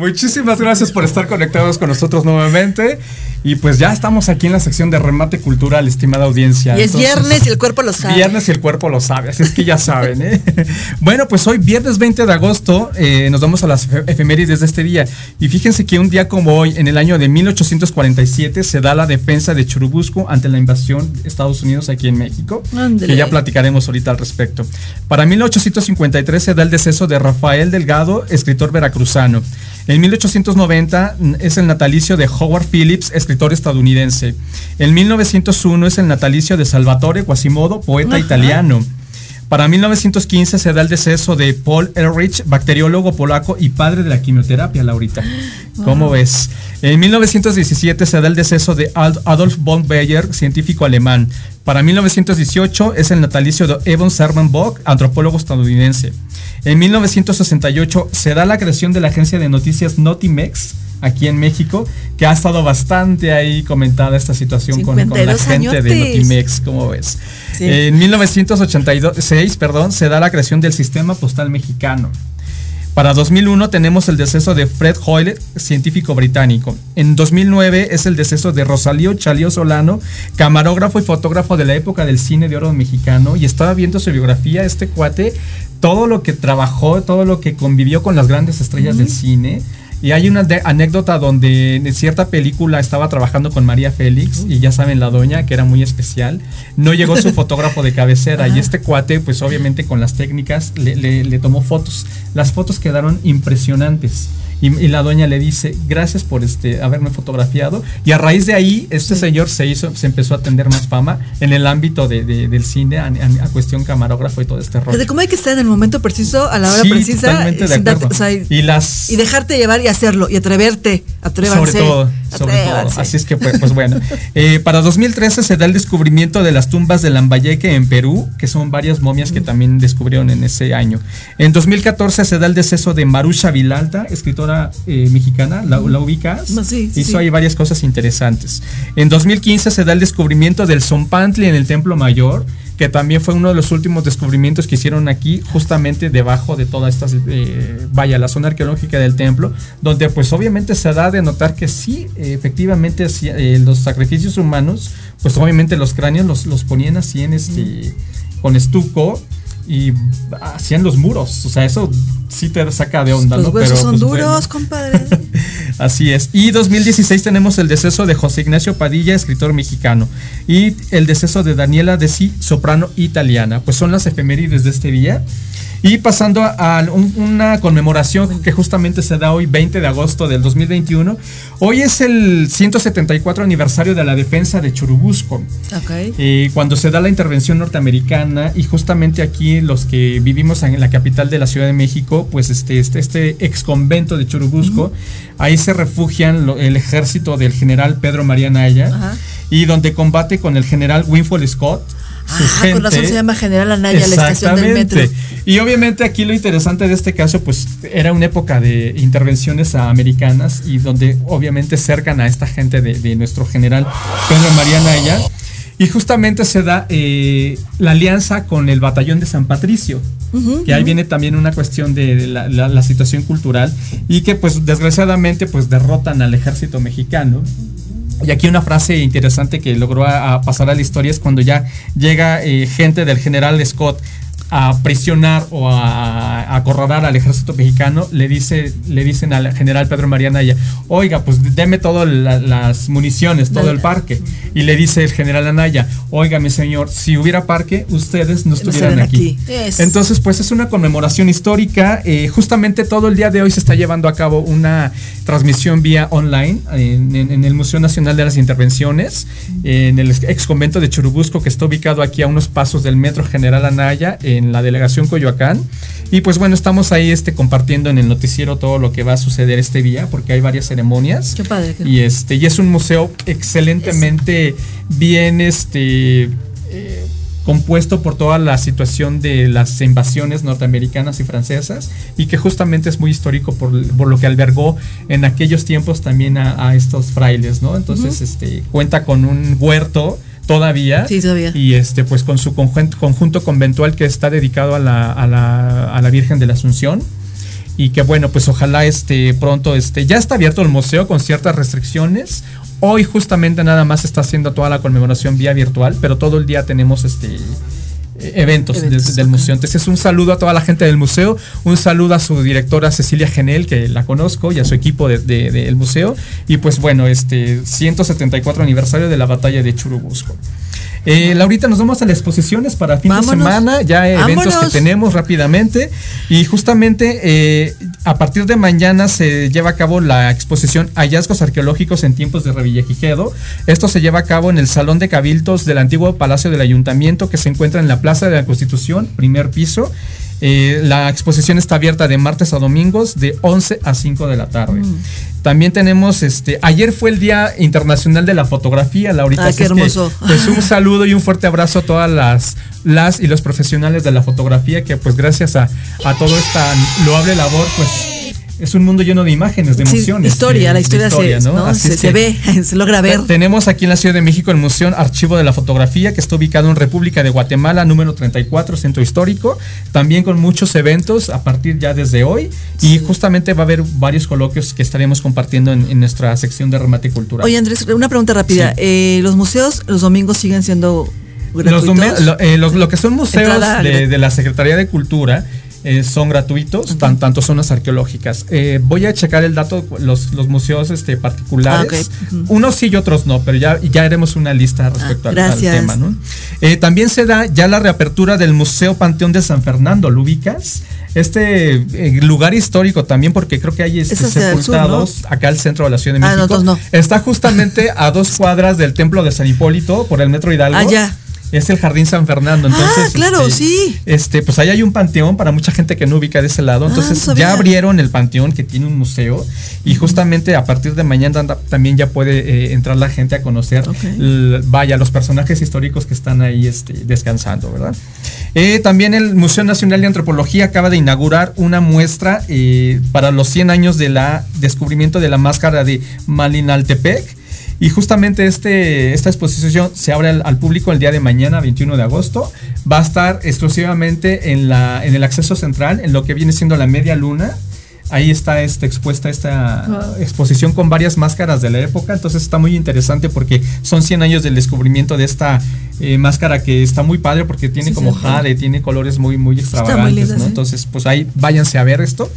Muchísimas gracias por estar conectados con nosotros nuevamente. Y pues ya estamos aquí en la sección de remate cultural, estimada audiencia. Y es Entonces, viernes y el cuerpo lo sabe. Viernes y el cuerpo lo sabe, así es que ya saben. ¿eh? bueno, pues hoy, viernes 20 de agosto, eh, nos vamos a las efe- efemérides de este día. Y fíjense que un día como hoy, en el año de 1847, se da la defensa de Churubusco ante la invasión de Estados Unidos aquí en México. Que ya platicaremos ahorita al respecto. Para 1853 se da el deceso de Rafael Delgado, escritor veracruzano. En 1890 mm, es el natalicio de Howard Phillips, escritor estadounidense. En 1901 es el natalicio de Salvatore Quasimodo, poeta Ajá. italiano. Para 1915 se da el deceso de Paul Ehrlich, bacteriólogo polaco y padre de la quimioterapia, Laurita. ¿Cómo Wow. ves? En 1917 se da el deceso de Ad- Adolf von Bayer, científico alemán. Para 1918 es el natalicio de Evan Servan Bock, antropólogo estadounidense. En 1968 se da la creación de la agencia de noticias Notimex aquí en México, que ha estado bastante ahí comentada esta situación con, con la 52 gente de. Notimex, ¿cómo ves? Sí. En 1986, perdón, se da la creación del sistema postal mexicano. Para 2001 tenemos el deceso de Fred Hoyle, científico británico. En 2009 es el deceso de Rosalío Chalío Solano, camarógrafo y fotógrafo de la época del cine de oro mexicano. Y estaba viendo su biografía, este cuate, todo lo que trabajó, todo lo que convivió con las grandes estrellas del cine. Y hay una de- anécdota donde en cierta película estaba trabajando con María Félix y ya saben la doña que era muy especial. No llegó su fotógrafo de cabecera y este cuate pues obviamente con las técnicas le, le- le tomó fotos. Las fotos quedaron impresionantes. Y, y la doña le dice, gracias por este haberme fotografiado. Y a raíz de ahí, este señor se hizo, se empezó a tener más fama en el ámbito de- de- del cine, a, a- cuestión camarógrafo y todo este rollo. Desde cómo hay que estar en el momento preciso, a la hora Sí, precisa. de darte- o sea, y, las y dejarte llevar y hacerlo. Y atreverte. Atrévanse. Sobre todo, sobre todo. atrévanse. Así es que, pues, pues bueno. Eh, para 2013 se da el descubrimiento de las tumbas de Lambayeque en Perú, que son varias momias que también descubrieron en ese año. En 2014 se da el deceso de Marusha Vilalta, escritora eh, mexicana, ¿la, la ubicas? Sí, sí, Hizo sí. ahí varias cosas interesantes. En 2015 se da el descubrimiento del Zompantli en el Templo Mayor, que también fue uno de los últimos descubrimientos que hicieron aquí, justamente debajo de toda esta, eh, vaya, la zona arqueológica del templo, donde pues obviamente se da de notar que sí, efectivamente, eh, los sacrificios humanos, pues obviamente los cráneos los, los ponían así en este, con estuco y hacían los muros. O sea, eso sí te saca de onda, Los ¿no? huesos son pues, duros, bueno. compadre. Así es. Y 2016 tenemos el deceso de José Ignacio Padilla, escritor mexicano. Y el deceso de Daniela De Si, soprano italiana. Pues son las efemérides de este día. Y pasando a, a un- una conmemoración que justamente se da hoy, 20 de agosto del 2021. Hoy es el 174 aniversario de la defensa de Churubusco. Ok. Eh, cuando se da la intervención norteamericana y justamente aquí los que vivimos en la capital de la Ciudad de México, pues este, este, este ex convento de Churubusco, ahí se refugian lo- el ejército del general Pedro María Naya y donde combate con el general Winfield Scott. Su Ah, con razón se llama General Anaya la estación del metro. Y obviamente aquí lo interesante de este caso, pues era una época de intervenciones americanas y donde obviamente cercan a esta gente de, de nuestro general Pedro María Naya. Y justamente se da eh, la alianza con el batallón de San Patricio. Que ahí viene también una cuestión de la, la- la situación cultural y que pues desgraciadamente pues derrotan al ejército mexicano. Y aquí una frase interesante que logró a, a pasar a la historia es cuando ya llega eh, gente del general Scott a prisionar o a, acorralar al ejército mexicano, le dice, le dicen al general Pedro María Naya, oiga, pues deme todas la- las municiones, todo el parque. Y le dice el general Anaya, oiga, mi señor, si hubiera parque, ustedes no estuvieran aquí. aquí. Es- Entonces, pues es una conmemoración histórica. eh, justamente todo el día de hoy se está llevando a cabo una transmisión vía online en, en- en el Museo Nacional de las Intervenciones, en el ex convento de Churubusco, que está ubicado aquí a unos pasos del Metro General Anaya, en la delegación Coyoacán. Y pues bueno, estamos ahí este, compartiendo en el noticiero todo lo que va a suceder este día, porque hay varias ceremonias. Qué padre. Y este, y es un museo excelentemente bien este eh, compuesto por toda la situación de las invasiones norteamericanas y francesas y que justamente es muy histórico por, por lo que albergó en aquellos tiempos también a, a estos frailes, ¿no? Entonces, Ujú. este cuenta con un huerto todavía. Sí, todavía. Y este, pues con su conjunto, conjunto conventual que está dedicado a la, a la, a la Virgen de la Asunción y que bueno, pues ojalá este pronto este ya está abierto el museo con ciertas restricciones. Hoy justamente nada más está haciendo toda la conmemoración vía virtual, pero todo el día tenemos este eventos, Eventos, desde el museo. Entonces, un saludo a toda la gente del museo, un saludo a su directora Cecilia Genel, que la conozco, y a su equipo de- de- del museo. Y pues bueno, este 174 aniversario de la batalla de Churubusco. Eh, Laurita, nos vamos a las exposiciones para fin Vámonos. de semana, ya eventos que tenemos rápidamente. Y justamente eh, a partir de mañana se lleva a cabo la exposición Hallazgos Arqueológicos en tiempos de Revillagigedo. Esto se lleva a cabo en el Salón de Cabildos del antiguo Palacio del Ayuntamiento que se encuentra en la Plaza de la Constitución, primer piso. Eh, la exposición está abierta de martes a domingos de 11 a 5 de la tarde. Mm. También tenemos, este, ayer fue el Día Internacional de la Fotografía, Laurita. Así qué es que, hermoso. pues un saludo y un fuerte abrazo a todas las, las y los profesionales de la fotografía que pues gracias a, a toda esta loable labor, pues es un mundo lleno de imágenes, de Sí, emociones. historia, de- la de historia, se, ¿no? Así se, se ve, se logra ver. te- Tenemos aquí en la Ciudad de México el Museo Archivo de la Fotografía, que está ubicado en República de Guatemala, número 34, Centro Histórico, también con muchos eventos a partir ya desde hoy. Y justamente va a haber varios coloquios que estaremos compartiendo en, en nuestra sección de remate cultural. Oye, Andrés, una pregunta rápida. Eh, ¿Los museos los domingos siguen siendo Los, eh, los- lo que son museos de, de la Secretaría de Cultura eh, son gratuitos, tan, tanto zonas arqueológicas. Eh, voy a checar el dato, los, los museos este, particulares. Ah. Unos sí y otros no, pero ya, ya haremos una lista respecto al- tema. ¿no? Eh, también se da ya la reapertura del Museo Panteón de San Fernando. ¿Lo ubicas? Este eh, lugar histórico también, porque creo que hay este, sur, sepultados acá al centro de la Ciudad de Ah, no, México. entonces Está justamente a dos cuadras del Templo de San Hipólito por el Metro Hidalgo. Ah, ya. Es el Jardín San Fernando. Entonces, ah, claro, este, sí. Este, pues ahí hay un panteón para mucha gente que no ubica de ese lado. Ah, Entonces ya abrieron el panteón que tiene un museo y justamente a partir de mañana también ya puede eh, entrar la gente a conocer, vaya, los personajes históricos que están ahí este, descansando, ¿verdad? Eh, también el Museo Nacional de Antropología acaba de inaugurar una muestra eh, para los 100 años de la descubrimiento de la máscara de Malinaltepec. Y justamente este, esta exposición se abre al, al público el día de mañana, 21 de agosto. Va a estar exclusivamente en, la, en el acceso central, en lo que viene siendo la media luna. Ahí está este, expuesta esta Wow. exposición con varias máscaras de la época, entonces está muy interesante porque son 100 años del descubrimiento de esta eh, máscara que está muy padre porque tiene Sí, como cierto. jade, tiene colores muy muy extravagantes, sí. Entonces, pues ahí váyanse a ver esto.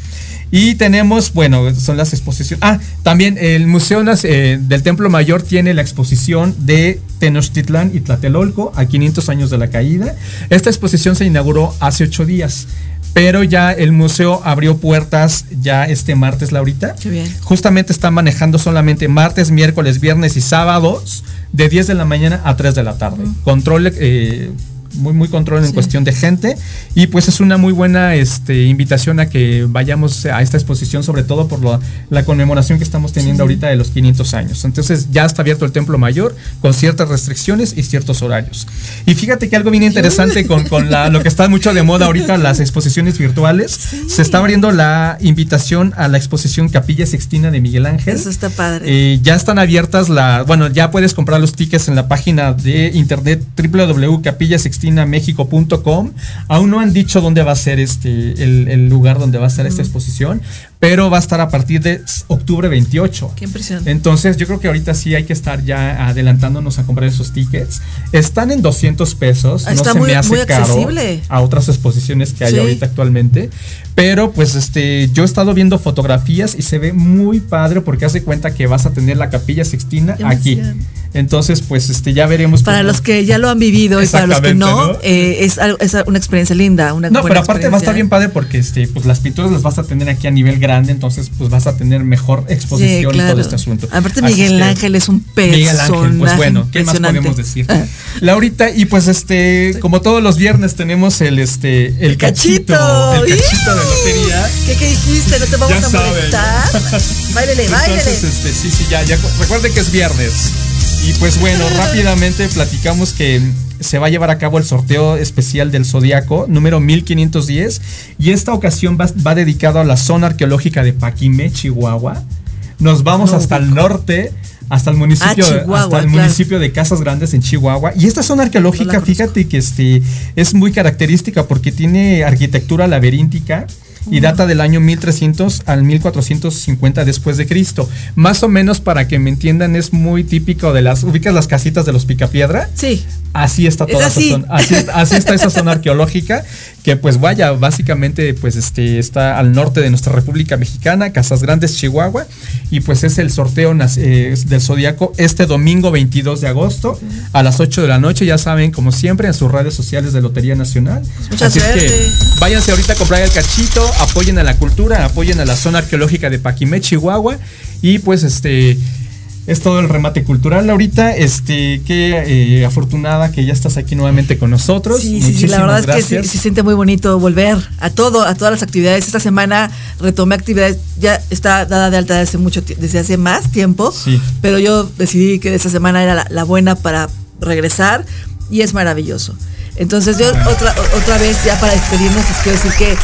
Y tenemos, bueno, son las exposiciones. Ah, también el Museo eh, del Templo Mayor tiene la exposición de Tenochtitlán y Tlatelolco a 500 años de la caída. Esta exposición se inauguró hace ocho días, pero ya el museo abrió puertas ya este martes, Laurita. Qué bien. Justamente están manejando solamente martes, miércoles, viernes y sábados de 10 de la mañana a 3 de la tarde. Control, eh, muy, muy control en Sí. cuestión de gente. Y pues es una muy buena este, invitación a que vayamos a esta exposición, sobre todo por lo- la conmemoración que estamos teniendo ahorita de los 500 años. Entonces ya está abierto el Templo Mayor con ciertas restricciones y ciertos horarios. Y fíjate que algo bien interesante con, con la- lo que está mucho de moda ahorita, las exposiciones virtuales. Se está abriendo la invitación a la exposición Capilla Sextina de Miguel Ángel. Eso está padre. Eh, ya están abiertas la, bueno, ya puedes comprar los tickets en la página de internet www.capillasextinamexico.com. Aún no han dicho dónde va a ser este el, el lugar donde va a estar esta exposición, pero va a estar a partir de octubre 28. Qué impresionante. Entonces, yo creo que ahorita sí hay que estar ya adelantándonos a comprar esos tickets. Están en 200 pesos, Ah, no está se muy- me hace muy caro accesible. a otras exposiciones que hay Sí. ahorita actualmente. Pero pues este, yo he estado viendo fotografías y se ve muy padre porque hace cuenta que vas a tener la capilla sixtina Qué aquí. emoción. Entonces, pues este, ya veremos. Para cómo- los que ya lo han vivido y para los que no, ¿no? eh, es, una experiencia linda. Una No, pero aparte va a estar bien padre porque este, pues las pinturas las vas a tener aquí a nivel grande, entonces pues vas a tener mejor exposición Sí, y todo este asunto. Aparte Así Miguel que- Ángel es un Miguel Ángel, pues personaje bueno, ¿qué más podemos decir? Ah. Laurita, y pues este, como todos los viernes tenemos el este, el, cachito, cachito. el cachito de lotería. ¿Qué, qué dijiste? ¿No te vamos Ya a molestar? Báilele, báilele. Entonces, este, sí, sí, ya, ya. Recuerde que es viernes. Y pues bueno, rápidamente platicamos que se va a llevar a cabo el sorteo especial del Zodiaco, número 1510. Y esta ocasión va, va dedicado a la zona arqueológica de Paquimé, Chihuahua. Nos vamos No, hasta el norte, hasta el municipio, Ah, hasta el claro. municipio de Casas Grandes en Chihuahua. Y esta zona arqueológica, fíjate que este, es muy característica porque tiene arquitectura laberíntica y data del año 1300 al 1450 después de Cristo. Más o menos para que me entiendan es muy típico de las ubicas las casitas de los Picapiedra. Sí. Así está Es toda así. esa zona. Así, así está esa zona arqueológica que pues vaya, básicamente pues este está al norte de nuestra República Mexicana, Casas Grandes, Chihuahua y pues es el sorteo eh, del Zodíaco este domingo 22 de agosto a las 8 de la noche, ya saben, como siempre en sus redes sociales de Lotería Nacional. mucha Así es que suerte. váyanse ahorita a comprar el cachito, apoyen a la cultura, apoyen a la zona arqueológica de Paquimé, Chihuahua y pues este es todo el remate cultural ahorita. Este, qué eh, afortunada que ya estás aquí nuevamente con nosotros. Sí, sí, sí, la Muchísimas verdad es que sí, se siente muy bonito volver a todo, a todas las actividades. Esta semana retomé actividades, ya está dada de alta desde mucho tie- desde hace más tiempo, Sí. pero yo decidí que esta semana era la, la buena para regresar y es maravilloso. Entonces yo otra, o- otra vez ya para despedirnos les quiero decir que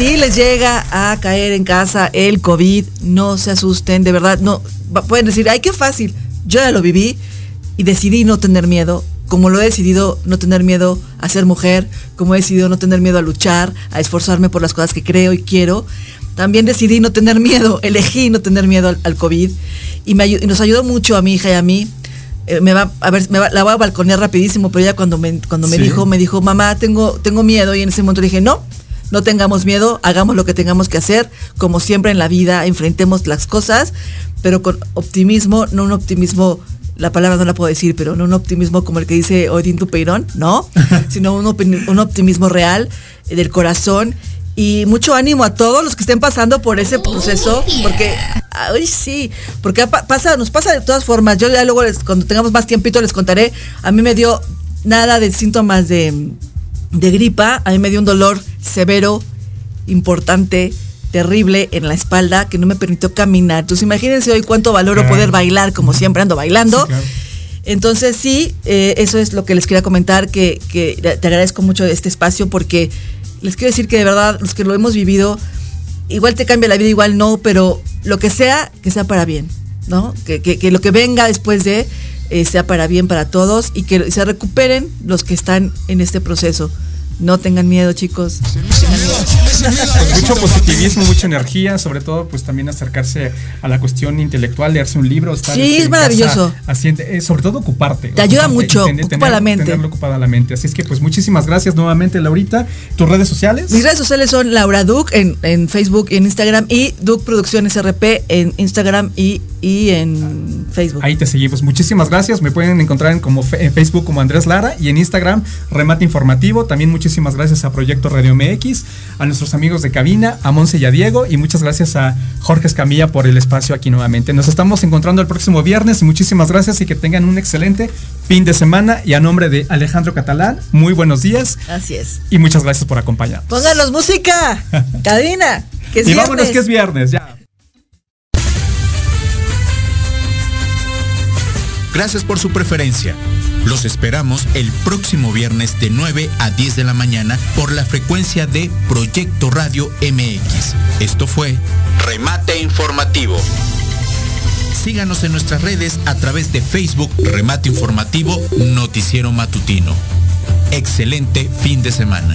si les llega a caer en casa el COVID, no se asusten, de verdad, no, pueden decir, ay, qué fácil, yo ya lo viví y decidí no tener miedo, como lo he decidido no tener miedo a ser mujer, como he decidido no tener miedo a luchar, a esforzarme por las cosas que creo y quiero. También decidí no tener miedo, elegí no tener miedo al, al COVID y, me ayu- y nos ayudó mucho a mi hija y a mí. Eh, me va a ver, me va- la voy a balconear rapidísimo, pero ella cuando me, cuando me Sí. dijo, me dijo, mamá, tengo, tengo miedo y en ese momento dije, no, no tengamos miedo, hagamos lo que tengamos que hacer, como siempre en la vida, enfrentemos las cosas, pero con optimismo, no un optimismo, la palabra no la puedo decir, pero no un optimismo como el que dice Odín Tupeirón, no, sino un, optimismo real eh, del corazón y mucho ánimo a todos los que estén pasando por ese proceso, porque, ay, sí, porque pa- pasa, nos pasa de todas formas. Yo ya luego, les- cuando tengamos más tiempito, les contaré. A mí me dio nada de síntomas de, de gripa, a mí me dio un dolor severo, importante, terrible en la espalda que no me permitió caminar. Entonces, imagínense hoy cuánto valoro Claro. poder bailar como siempre ando bailando. Sí, claro. Entonces sí, eh, eso es lo que les quería comentar, que, que te agradezco mucho este espacio porque les quiero decir que de verdad los que lo hemos vivido, igual te cambia la vida, igual no, pero lo que sea, que sea para bien. ¿no? Que, que- que lo que venga después de eh, sea para bien para todos y que se recuperen los que están en este proceso. No tengan miedo, chicos. Pues mucho positivismo, mucha energía, sobre todo pues también acercarse a la cuestión intelectual, leerse un libro, estar Sí, este, es en maravilloso. haciendo- eh, sobre todo ocuparte. Te ayuda ocuparte, mucho, tener- ocupa tener- la mente. Tenerlo ocupada la mente. Así es que pues muchísimas gracias nuevamente, Laurita. ¿Tus redes sociales? Mis redes sociales son Laura Duc en, en Facebook y en Instagram y Duc Producciones RP en Instagram y, y en Facebook. Ahí te seguimos. Muchísimas gracias. Me pueden encontrar en, como fe- en Facebook como Andrés Lara y en Instagram Remate Informativo. También muchísimas gracias a Proyecto Radio MX, a nuestros amigos de cabina, a Monse y a Diego y muchas gracias a Jorge Escamilla por el espacio aquí nuevamente. Nos estamos encontrando el próximo viernes y muchísimas gracias y que tengan un excelente fin de semana y a nombre de Alejandro Catalán, muy buenos días Así es. y muchas gracias por acompañarnos. Pónganos música. Que es y vámonos que es viernes, ya. Gracias por su preferencia. Los esperamos el próximo viernes de 9 a 10 de la mañana por la frecuencia de Proyecto Radio MX. Esto fue Remate Informativo. Síganos en nuestras redes a través de Facebook Remate Informativo Noticiero Matutino. Excelente fin de semana.